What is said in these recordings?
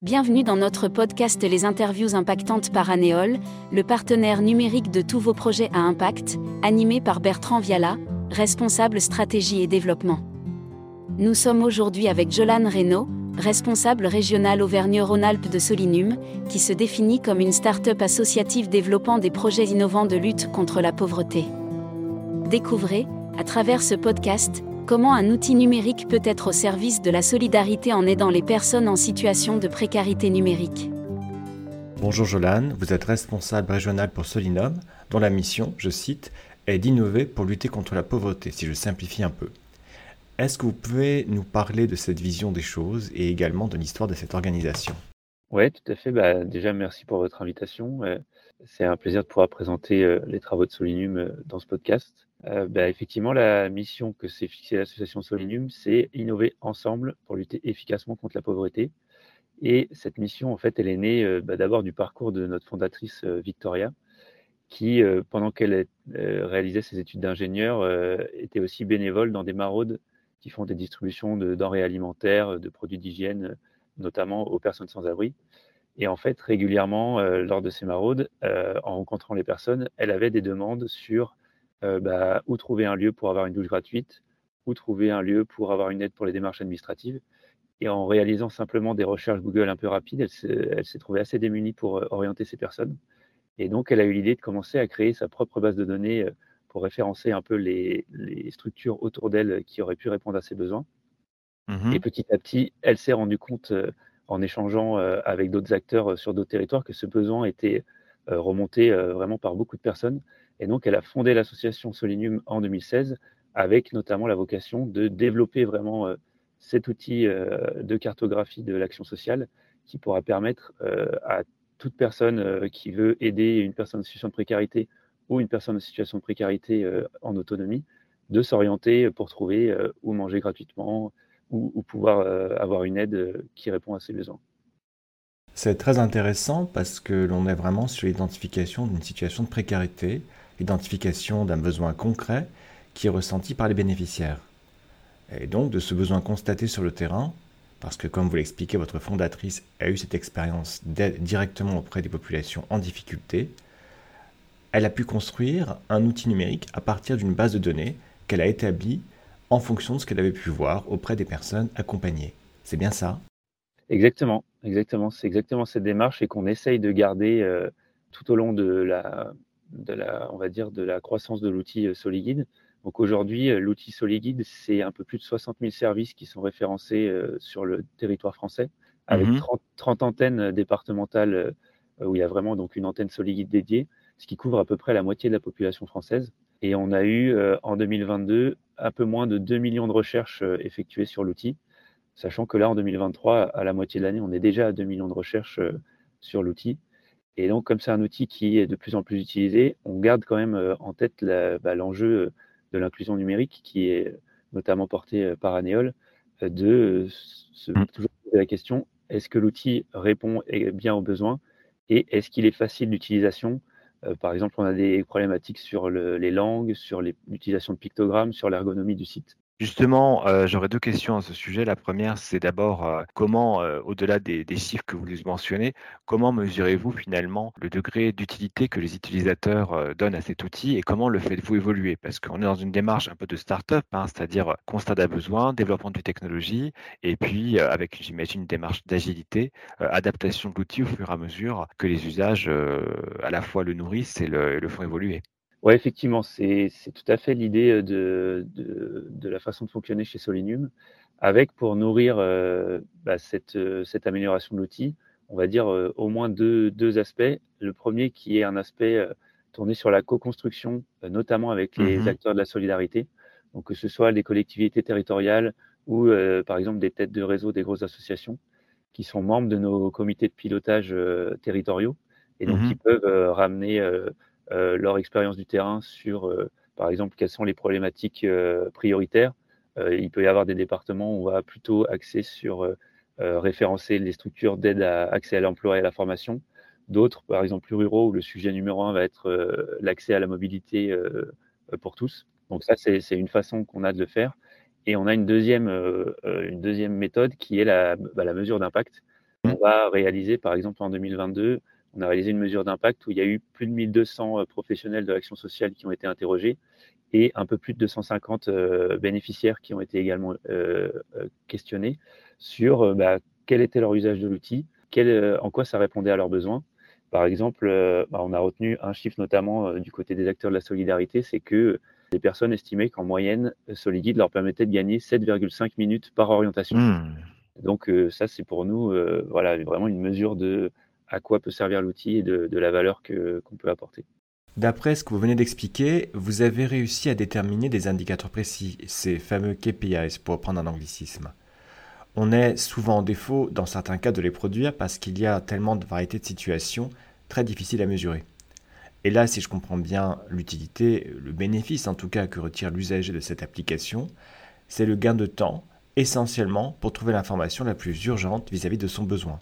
Bienvenue dans notre podcast Les interviews impactantes par Anéol, le partenaire numérique de tous vos projets à impact, animé par Bertrand Viala, responsable stratégie et développement. Nous sommes aujourd'hui avec Jolane Reynaud, responsable régional Auvergne-Rhône-Alpes de Solinum, qui se définit comme une start-up associative développant des projets innovants de lutte contre la pauvreté. Découvrez, à travers ce podcast, Comment un outil numérique peut être au service de la solidarité en aidant les personnes en situation de précarité numérique Bonjour Jolane, vous êtes responsable régional pour Solinum, dont la mission, je cite, est d'innover pour lutter contre la pauvreté, si je simplifie un peu. Est-ce que vous pouvez nous parler de cette vision des choses et également de l'histoire de cette organisation? Oui, tout à fait. Bah, déjà, merci pour votre invitation. Euh, c'est un plaisir de pouvoir présenter euh, les travaux de Solinum euh, dans ce podcast. Euh, bah, effectivement, la mission que s'est fixée l'association Solinum, c'est innover ensemble pour lutter efficacement contre la pauvreté. Et cette mission, en fait, elle est née euh, bah, d'abord du parcours de notre fondatrice euh, Victoria, qui, pendant qu'elle réalisait ses études d'ingénieur, était aussi bénévole dans des maraudes qui font des distributions de denrées alimentaires, de produits d'hygiène, notamment aux personnes sans abri. Et en fait, régulièrement, lors de ces maraudes, en rencontrant les personnes, elle avait des demandes sur euh, bah, où trouver un lieu pour avoir une douche gratuite, où trouver un lieu pour avoir une aide pour les démarches administratives. Et en réalisant simplement des recherches Google un peu rapides, elle s'est trouvée assez démunie pour euh, orienter ces personnes. Et donc, elle a eu l'idée de commencer à créer sa propre base de données euh, pour référencer un peu les, structures autour d'elle qui auraient pu répondre à ses besoins. Mmh Et petit à petit, elle s'est rendue compte, en échangeant avec d'autres acteurs sur d'autres territoires, que ce besoin était remonté vraiment par beaucoup de personnes et donc, elle a fondé l'association Solinium en 2016 avec notamment la vocation de développer vraiment euh, cet outil euh, de cartographie de l'action sociale qui pourra permettre euh, à toute personne qui veut aider une personne en situation de précarité ou une personne en situation de précarité en autonomie de s'orienter pour trouver où manger gratuitement ou, pouvoir avoir une aide qui répond à ses besoins. C'est très intéressant parce que l'on est vraiment sur l'identification d'une situation de précarité l'identification d'un besoin concret qui est ressenti par les bénéficiaires. Et donc de ce besoin constaté sur le terrain, parce que comme vous l'expliquez, votre fondatrice a eu cette expérience directement auprès des populations en difficulté, elle a pu construire un outil numérique à partir d'une base de données qu'elle a établie en fonction de ce qu'elle avait pu voir auprès des personnes accompagnées. C'est bien ça? Exactement, exactement. C'est exactement cette démarche et qu'on essaye de garder euh, tout au long de la, de la, on va dire, de la croissance de l'outil euh, SoliGuide. Donc aujourd'hui, euh, l'outil SoliGuide, c'est un peu plus de 60 000 services qui sont référencés euh, sur le territoire français, avec 30, mhm. antennes départementales où il y a vraiment donc une antenne SoliGuide dédiée, ce qui couvre à peu près la moitié de la population française. Et on a eu en 2022 un peu moins de 2 millions de recherches effectuées sur l'outil, sachant que là, en 2023, à la moitié de l'année, on est déjà à 2 millions de recherches sur l'outil. Et donc, comme c'est un outil qui est de plus en plus utilisé, on garde quand même euh, en tête bah, l'enjeu euh, de l'inclusion numérique qui est notamment porté euh, par Anéol, de se mmh. toujours poser la question est-ce que l'outil répond bien aux besoins et est-ce qu'il est facile d'utilisation? Par exemple, on a des problématiques sur les langues, sur l'utilisation de pictogrammes, sur l'ergonomie du site. Justement, euh, j'aurais deux questions à ce sujet. La première, c'est d'abord euh, comment, euh, au-delà des, chiffres que vous mentionnez, comment mesurez-vous finalement le degré d'utilité que les utilisateurs donnent à cet outil et comment le faites-vous évoluer? Parce qu'on est dans une démarche un peu de start-up, hein, c'est-à-dire constat d'un besoin, développement de technologie et puis avec, j'imagine, une démarche d'agilité, adaptation de l'outil au fur et à mesure que les usages à la fois le nourrissent et le font évoluer. Oui, effectivement, c'est tout à fait l'idée euh, de, de, la façon de fonctionner chez Solinium, avec pour nourrir euh, bah, cette, euh, cette, amélioration de l'outil, on va dire au moins deux, deux, aspects. Le premier qui est un aspect tourné sur la co-construction, notamment avec les mmh acteurs de la solidarité, donc que ce soit les collectivités territoriales ou par exemple des têtes de réseau des grosses associations qui sont membres de nos comités de pilotage territoriaux et donc qui mmh peuvent ramener leur expérience du terrain sur, euh, par exemple, quelles sont les problématiques euh, prioritaires. il peut y avoir des départements où on va plutôt axer sur référencer les structures d'aide à accès à l'emploi et à la formation. D'autres, par exemple plus ruraux, où le sujet numéro un va être l'accès à la mobilité pour tous. Donc ça, c'est une façon qu'on a de le faire. Et on a une deuxième, une deuxième méthode qui est la, bah, la mesure d'impact. On va réaliser, par exemple, en 2022, on a réalisé une mesure d'impact où il y a eu plus de 1200 professionnels de l'action sociale qui ont été interrogés et un peu plus de 250 bénéficiaires qui ont été également questionnés sur bah, quel était leur usage de l'outil, en quoi ça répondait à leurs besoins. Par exemple, bah, on a retenu un chiffre notamment du côté des acteurs de la solidarité, c'est que les personnes estimaient qu'en moyenne, Soliguide leur permettait de gagner 7,5 minutes par orientation. Mmh. Donc ça, c'est pour nous voilà, vraiment une mesure de à quoi peut servir l'outil et de, la valeur qu'on peut apporter. D'après ce que vous venez d'expliquer, vous avez réussi à déterminer des indicateurs précis, ces fameux KPIs pour prendre un anglicisme. On est souvent en défaut dans certains cas de les produire parce qu'il y a tellement de variétés de situations très difficiles à mesurer. Et là, si je comprends bien l'utilité, le bénéfice en tout cas que retire l'usager de cette application, c'est le gain de temps, essentiellement pour trouver l'information la plus urgente vis-à-vis de son besoin.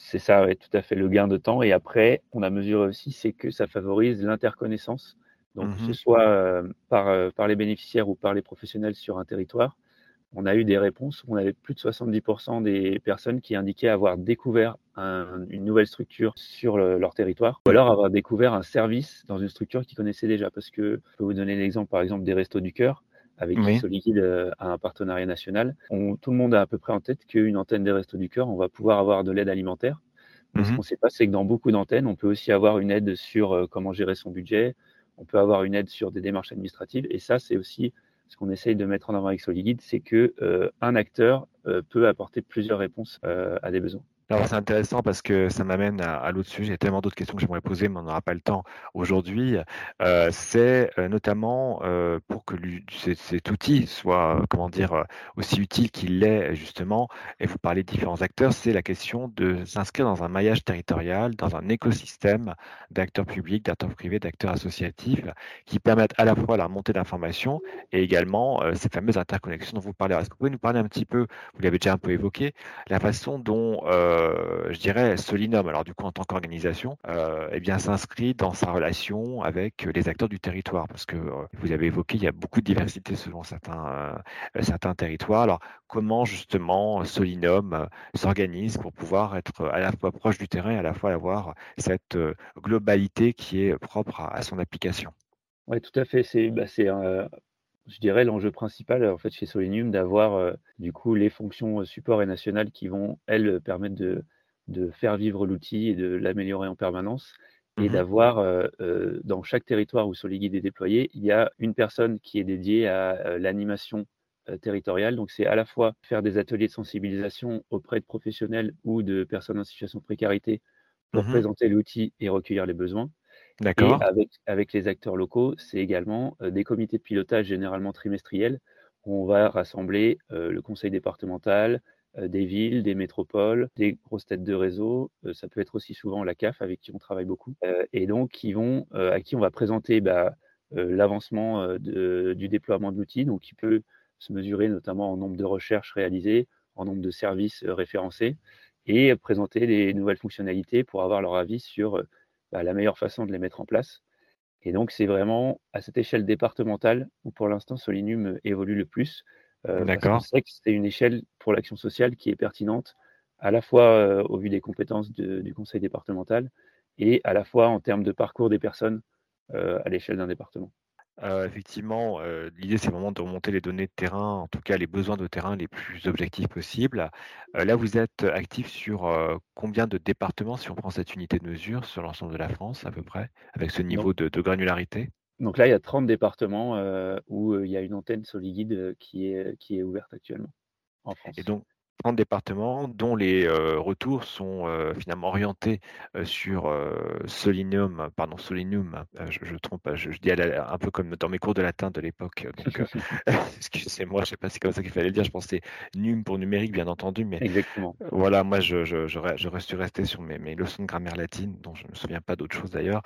C'est ça, tout à fait, le gain de temps. Et après, on a mesuré aussi, c'est que ça favorise l'interconnaissance. Donc, que ce mmh soit euh, par, euh, par les bénéficiaires ou par les professionnels sur un territoire, on a eu des réponses. On avait plus de 70% des personnes qui indiquaient avoir découvert une nouvelle structure sur leur territoire, ou alors avoir découvert un service dans une structure qu'ils connaissaient déjà. Parce que je peux vous donner l'exemple, par exemple, des Restos du Cœur, avec qui Soliquide euh, a un partenariat national. tout le monde a à peu près en tête qu'une antenne des Restos du Cœur, on va pouvoir avoir de l'aide alimentaire. Mais ce mmh qu'on ne sait pas, c'est que dans beaucoup d'antennes, on peut aussi avoir une aide sur euh, comment gérer son budget, on peut avoir une aide sur des démarches administratives, et ça, c'est aussi ce qu'on essaye de mettre en avant avec Soliguide, c'est que euh, un acteur peut apporter plusieurs réponses à des besoins. Alors c'est intéressant parce que ça m'amène à, l'autre sujet. Il y a tellement d'autres questions que j'aimerais poser, mais on n'aura pas le temps aujourd'hui. Euh, c'est euh, notamment euh, pour que cet outil soit, comment dire, aussi utile qu'il l'est justement. Et vous parlez de différents acteurs. C'est la question de s'inscrire dans un maillage territorial, dans un écosystème d'acteurs publics, d'acteurs privés, d'acteurs associatifs, qui permettent à la fois la remontée d'informations et également ces fameuses interconnexions dont vous parlez. Est-ce que vous pouvez nous parler un petit peu, vous l'avez déjà un peu évoqué, la façon dont je dirais, Solinum, alors du coup en tant qu'organisation, euh, eh bien s'inscrit dans sa relation avec les acteurs du territoire, parce que euh, vous avez évoqué, il y a beaucoup de diversité selon certains, certains territoires. Alors comment justement Solinum s'organise pour pouvoir être à la fois proche du terrain et à la fois avoir cette globalité qui est propre à, son application? Oui, tout à fait. C'est bah, je dirais, l'enjeu principal en fait, chez Solenium d'avoir euh, du coup les fonctions euh, support et nationales qui vont, elles, permettre de, de faire vivre l'outil et de l'améliorer en permanence. Et mmh d'avoir euh, dans chaque territoire où SoliGuide est déployé, il y a une personne qui est dédiée à l'animation territoriale. Donc, c'est à la fois faire des ateliers de sensibilisation auprès de professionnels ou de personnes en situation de précarité pour mmh présenter l'outil et recueillir les besoins. D'accord. avec, avec les acteurs locaux, c'est également des comités de pilotage généralement trimestriels où on va rassembler le conseil départemental, des villes, des métropoles, des grosses têtes de réseau. ça peut être aussi souvent la CAF avec qui on travaille beaucoup. et donc, qui vont, à qui on va présenter bah, l'avancement du déploiement de l'outil, donc qui peut se mesurer notamment en nombre de recherches réalisées, en nombre de services référencés, et présenter les nouvelles fonctionnalités pour avoir leur avis sur bah, la meilleure façon de les mettre en place. Et donc, c'est vraiment à cette échelle départementale où pour l'instant Solinum euh, évolue le plus. Euh, D'accord. C'est que c'est une échelle pour l'action sociale qui est pertinente, à la fois euh, au vu des compétences du conseil départemental et à la fois en termes de parcours des personnes à l'échelle d'un département effectivement, l'idée, c'est vraiment de remonter les données de terrain, en tout cas les besoins de terrain les plus objectifs possibles. là, vous êtes actif sur combien de départements, si on prend cette unité de mesure, sur l'ensemble de la France à peu près, avec ce niveau de, granularité? Donc là, il y a 30 départements où il y a une antenne Soliguide qui est, qui est ouverte actuellement en France. Et donc, 30 départements dont les retours sont finalement orientés sur Solinum, pardon, Solinum, je, je, trompe, je, dis un peu comme dans mes cours de latin de l'époque. excusez-moi, je ne sais pas si c'est comme ça qu'il fallait le dire, je pensais num pour numérique, bien entendu, mais Exactement. voilà, moi je, je, je, suis resté sur mes, mes, leçons de grammaire latine, dont je ne me souviens pas d'autre chose d'ailleurs,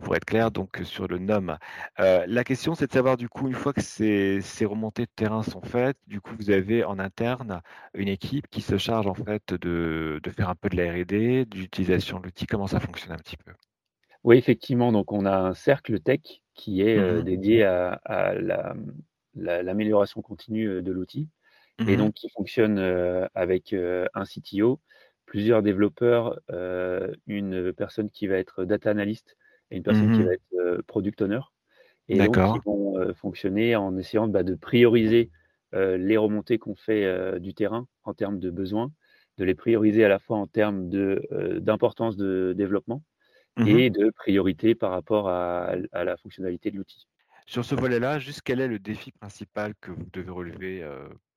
pour être clair, donc sur le nom. la question, c'est de savoir du coup, une fois que ces, ces remontées de terrain sont faites, du coup, vous avez en interne une équipe qui se charge en fait de, faire un peu de la R&D, d'utilisation de l'outil. Comment ça fonctionne un petit peu? Oui, effectivement. Donc, on a un cercle tech qui est euh, mmh dédié à, l'amélioration continue euh, de l'outil et mmh donc qui fonctionne euh, avec un CTO plusieurs développeurs, une personne qui va être data analyst et une personne qui Mmh va être product owner. Et donc, ils vont fonctionner en essayant bah, de prioriser les remontées qu'on fait du terrain en termes de besoins, de les prioriser à la fois en termes d'importance de, développement Mmh et de priorité par rapport à, à la fonctionnalité de l'outil. Sur ce volet-là, juste quel est le défi principal que vous devez relever,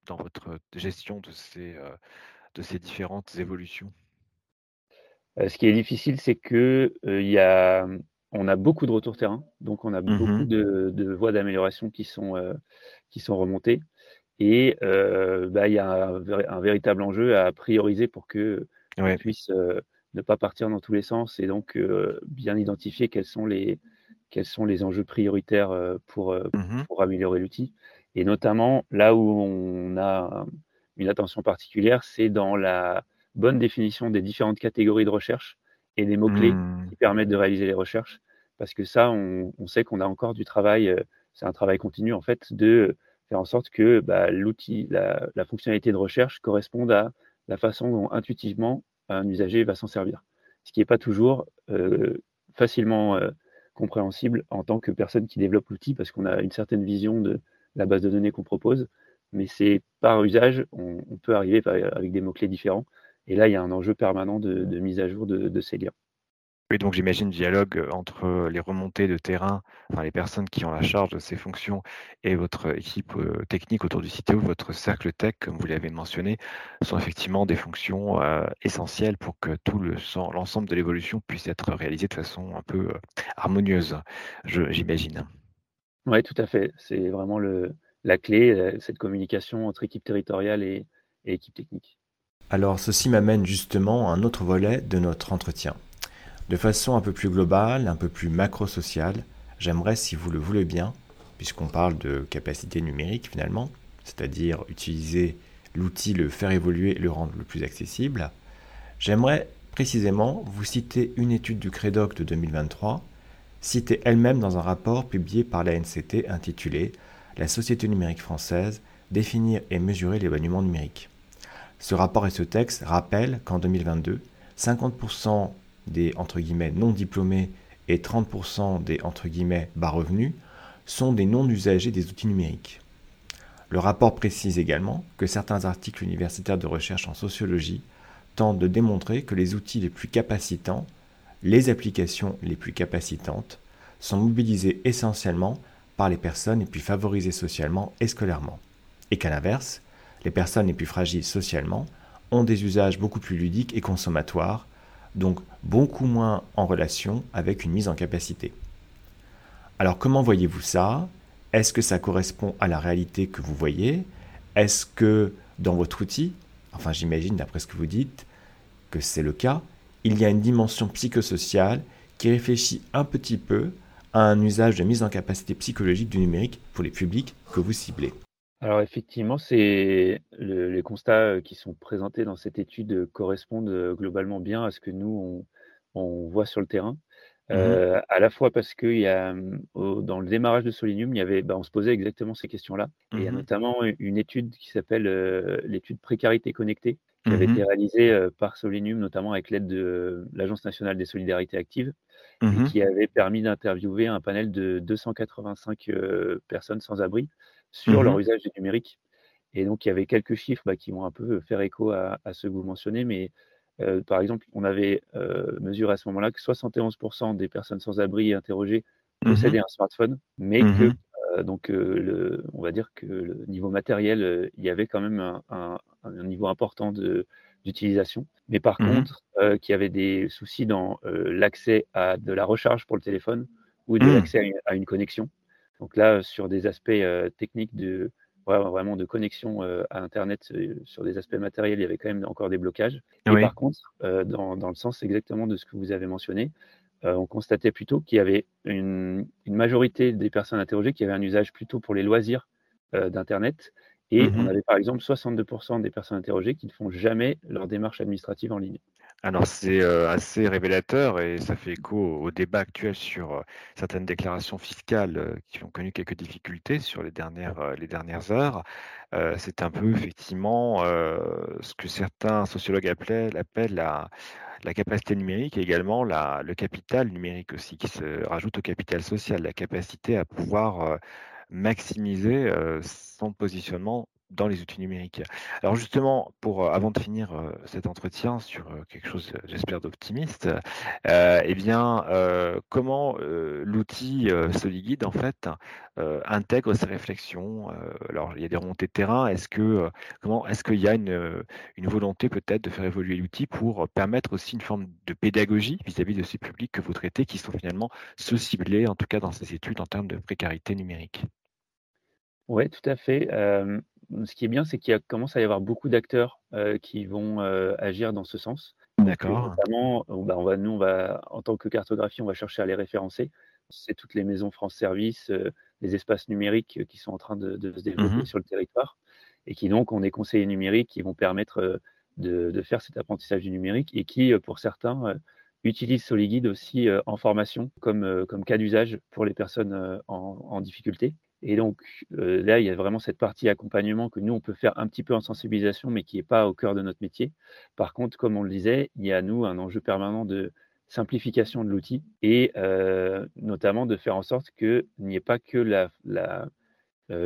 dans votre gestion de ces, de ces différentes évolutions? Euh, ce qui est difficile, c'est que euh, y a, on a beaucoup de retours terrain, donc on a beaucoup Mmh de, de voies d'amélioration qui sont euh, qui sont remontées, et euh, bah, il y a un, vé- un véritable enjeu à prioriser pour que on puisse euh, ne pas partir dans tous les sens et donc euh, bien identifier quels sont les quels sont les enjeux prioritaires pour Mmh pour améliorer l'outil. Et notamment là où on a une attention particulière, c'est dans la bonne définition des différentes catégories de recherche et des mots-clés Mmh. qui permettent de réaliser les recherches. Parce que ça, on, on sait qu'on a encore du travail, c'est un travail continu en fait, de en sorte que bah, l'outil, la, fonctionnalité de recherche corresponde à la façon dont intuitivement un usager va s'en servir. Ce qui n'est pas toujours euh, facilement euh, compréhensible en tant que personne qui développe l'outil parce qu'on a une certaine vision de la base de données qu'on propose, mais c'est par usage, on, peut arriver avec des mots-clés différents. Et là, il y a un enjeu permanent de, de mise à jour de, de ces liens. Oui, donc j'imagine dialogue, heu, entre les remontées de terrain, enfin les personnes qui ont la charge de ces fonctions et votre équipe, heu, technique autour du CTO, votre cercle tech, comme vous l'avez mentionné, sont effectivement des fonctions, essentielles pour que tout le l'ensemble de l'évolution puisse être réalisé de façon un peu, harmonieuse, je j'imagine. Oui, tout à fait. C'est vraiment le, la clé, euh, cette communication entre équipe territoriale et, et équipe technique. Alors ceci m'amène justement à un autre volet de notre entretien. De façon un peu plus globale, un peu plus macro-sociale, j'aimerais, si vous le voulez bien, puisqu'on parle de capacité numérique finalement, c'est-à-dire utiliser l'outil, le faire évoluer et le rendre le plus accessible, j'aimerais précisément vous citer une étude du CREDOC de 2023, citée elle-même dans un rapport publié par la NCT intitulé La société numérique française, définir et mesurer l'éloignement numérique. Ce rapport et ce texte rappellent qu'en 2022, 50% des entre non diplômés et 30% des entre bas revenus sont des non-usagers des outils numériques. Le rapport précise également que certains articles universitaires de recherche en sociologie tentent de démontrer que les outils les plus capacitants, les applications les plus capacitantes, sont mobilisés essentiellement par les personnes les plus favorisées socialement et scolairement, et qu'à l'inverse, les personnes les plus fragiles socialement ont des usages beaucoup plus ludiques et consommatoires, donc beaucoup moins en relation avec une mise en capacité. Alors comment voyez-vous ça? Est-ce que ça correspond à la réalité que vous voyez? Est-ce que dans votre outil, enfin j'imagine d'après ce que vous dites que c'est le cas, il y a une dimension psychosociale qui réfléchit un petit peu à un usage de mise en capacité psychologique du numérique pour les publics que vous ciblez? Alors effectivement, c'est le- les constats qui sont présentés dans cette étude correspondent euh, globalement bien à ce que nous on, on voit sur le terrain. Mmh Euh, à la fois parce que il y a, hum, au- dans le démarrage de Solinium, il y avait, bah, on se posait exactement ces questions-là. Et il y a Mmh notamment une étude qui s'appelle euh, l'étude précarité connectée, qui avait Mmh été réalisée euh, par Solinium, notamment avec l'aide de l'Agence nationale des solidarités actives, et Mmh qui avait permis d'interviewer un panel de 285 euh, personnes sans abri sur leur Mmh usage du numérique. Et donc, il y avait quelques chiffres bah, qui vont un peu faire écho à, à ceux que vous mentionnez, mais euh, par exemple, on avait euh, mesuré à ce moment-là que 71% des personnes sans abri interrogées possédaient un smartphone, mais que Mmh euh, donc euh, le, on va dire que le niveau matériel, euh, il y avait quand même un, un- un niveau important de- d'utilisation. Mais par Mmh contre, euh, qu'il y avait des soucis dans euh, l'accès à de la recharge pour le téléphone ou de Mmh. l'accès à une connexion. Donc là, sur des aspects euh, techniques de vraiment de connexion euh, à Internet, euh, sur des aspects matériels, il y avait quand même encore des blocages. Et Oui. par contre, dans, dans le sens exactement de ce que vous avez mentionné, on constatait plutôt qu'il y avait une, une majorité des personnes interrogées qui avaient un usage plutôt pour les loisirs d'Internet. Et Mmh on avait par exemple 62% des personnes interrogées qui ne font jamais leur démarche administrative en ligne. Alors c'est euh, assez révélateur et ça fait écho au débat actuel sur euh, certaines déclarations fiscales euh, qui ont connu quelques difficultés sur les dernières, les dernières heures. c'est un peu effectivement ce que certains sociologues appellent, appellent la, la capacité numérique et également la, le capital numérique aussi qui se rajoute au capital social, la capacité à pouvoir maximiser son positionnement dans les outils numériques. Alors justement, pour euh, avant de finir euh, cet entretien sur euh, quelque chose, j'espère, d'optimiste, eh bien, comment l'outil SoliGuide en fait intègre ces réflexions Alors, il y a des remontées de terrain. Est-ce que comment est-ce qu'il y a une, une volonté peut-être de faire évoluer l'outil pour permettre aussi une forme de pédagogie vis-à-vis de ces publics que vous traitez, qui sont finalement ceux ciblés, en tout cas dans ces études, en termes de précarité numérique? Oui, tout à fait ce qui est bien, c'est qu'il commence à y avoir beaucoup d'acteurs qui vont agir dans ce sens. D'accord. Notamment, bah, on va, nous, on va, en tant que cartographie, on va chercher à les référencer. C'est toutes les maisons France Service, les espaces numériques qui sont en train de, se développer mmh sur le territoire et qui donc ont des conseillers numériques qui vont permettre de, faire cet apprentissage du numérique et qui, pour certains, utilisent SoliGuide aussi en formation comme, comme cas d'usage pour les personnes en difficulté. Et donc euh, là, il y a vraiment cette partie accompagnement que nous, on peut faire un petit peu en sensibilisation, mais qui n'est pas au cœur de notre métier. Par contre, comme on le disait, il y a nous un enjeu permanent de simplification de l'outil et euh, notamment de faire en sorte qu'il n'y ait pas que euh,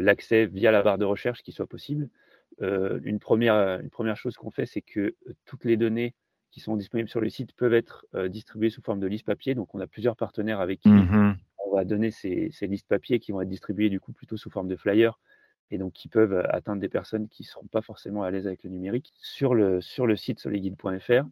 l'accès la, via la barre de recherche qui soit possible. une, première, une première chose qu'on fait, c'est que toutes les données qui sont disponibles sur le site peuvent être distribuées sous forme de liste papier. Donc, on a plusieurs partenaires avec qui mmh on va donner ces, listes papier qui vont être distribuées du coup plutôt sous forme de flyers et donc qui peuvent atteindre des personnes qui ne seront pas forcément à l'aise avec le numérique. Sur le, sur le site soliguide.fr,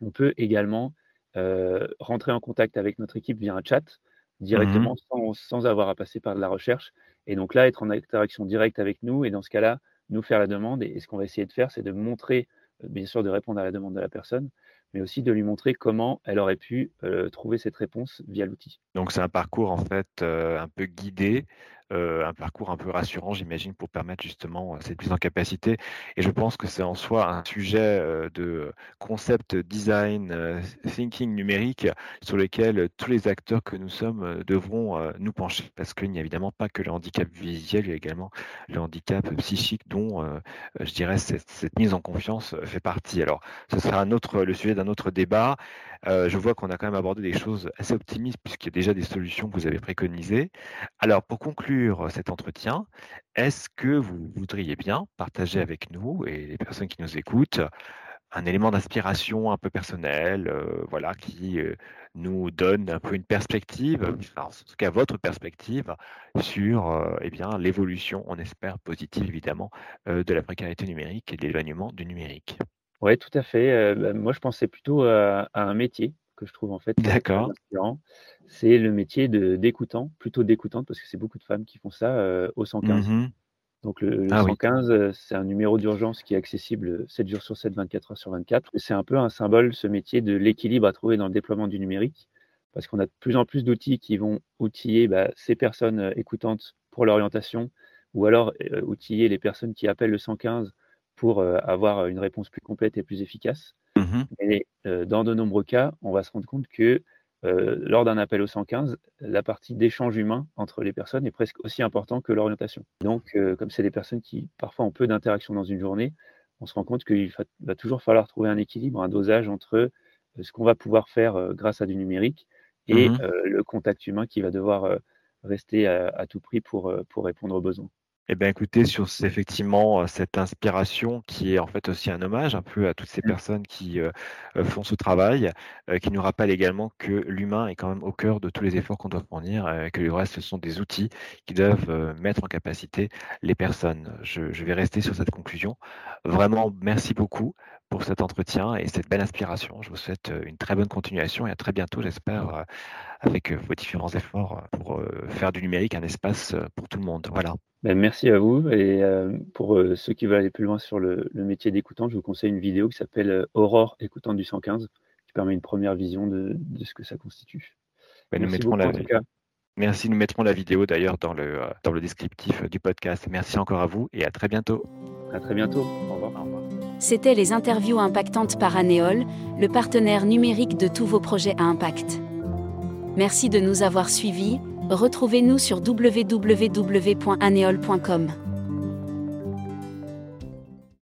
on peut également euh, rentrer en contact avec notre équipe via un chat directement mmh sans, avoir à passer par de la recherche. Et donc là, être en interaction directe avec nous et dans ce cas-là, nous faire la demande. Et, ce qu'on va essayer de faire, c'est de montrer, euh, bien sûr, de répondre à la demande de la personne, mais aussi de lui montrer comment elle aurait pu trouver cette réponse via l'outil. Donc c'est un parcours en fait un peu guidé euh, un parcours un peu rassurant, j'imagine, pour permettre justement euh, cette mise en capacité. Et je pense que c'est en soi un sujet euh, de concept design, thinking numérique sur lequel tous les acteurs que nous sommes devront nous pencher parce qu'il n'y a évidemment pas que le handicap visuel, il y a également le handicap psychique dont, je dirais, cette, mise en confiance fait partie. Alors, ce sera un autre, le sujet d'un autre débat. je vois qu'on a quand même abordé des choses assez optimistes puisqu'il y a déjà des solutions que vous avez préconisées. Alors, pour conclure, cet entretien, est-ce que vous voudriez bien partager avec nous et les personnes qui nous écoutent un élément d'inspiration un peu personnel, voilà, qui nous donne un peu une perspective, en tout cas votre perspective sur eh bien l'évolution, on espère positive évidemment, de la précarité numérique et de l'éloignement du numérique? Oui, tout à fait. Bah, moi, je pensais plutôt à un métier que je trouve en fait D'accord. C'est le métier de d'écoutant, plutôt d'écoutante, parce que c'est beaucoup de femmes qui font ça euh, au 115. Mmh Donc le, 115, ah euh, c'est un numéro d'urgence qui est accessible 7 jours sur 7, 24 heures sur 24. Et c'est un peu un symbole, ce métier, de l'équilibre à trouver dans le déploiement du numérique, parce qu'on a de plus en plus d'outils qui vont outiller bah, ces personnes euh, écoutantes pour l'orientation, ou alors outiller les personnes qui appellent le 115 pour avoir une réponse plus complète et plus efficace. Mmh Mais euh, dans de nombreux cas, on va se rendre compte que euh, lors d'un appel au 115, la partie d'échange humain entre les personnes est presque aussi importante que l'orientation. Donc, euh, comme c'est des personnes qui parfois ont peu d'interaction dans une journée, on se rend compte qu'il va, toujours falloir trouver un équilibre, un dosage entre ce qu'on va pouvoir faire grâce à du numérique et mmh le contact humain qui va devoir rester à, à, tout prix pour, pour répondre aux besoins. Eh bien, écoutez, sur effectivement cette inspiration qui est en fait aussi un hommage un peu à toutes ces mmh. personnes qui font ce travail, qui nous rappelle également que l'humain est quand même au cœur de tous les efforts qu'on doit fournir, et que le reste, ce sont des outils qui doivent mettre en capacité les personnes. Je, je vais rester sur cette conclusion. Vraiment, merci beaucoup pour cet entretien et cette belle inspiration. Je vous souhaite une très bonne continuation et à très bientôt, j'espère, avec vos différents efforts pour faire du numérique un espace pour tout le monde. Voilà. Ben, merci à vous. Et euh, pour euh, ceux qui veulent aller plus loin sur le, métier d'écoutant, je vous conseille une vidéo qui s'appelle euh, Aurore écoutante du 115, qui permet une première vision de, ce que ça constitue. Ben, merci, nous mettrons la... merci, nous mettrons la vidéo d'ailleurs dans le, dans le descriptif du podcast. Merci encore à vous et à très bientôt. À très bientôt. Au revoir. Au revoir. C'était les interviews impactantes par Anéol, le partenaire numérique de tous vos projets à impact. Merci de nous avoir suivis, retrouvez-nous sur www.aneol.com.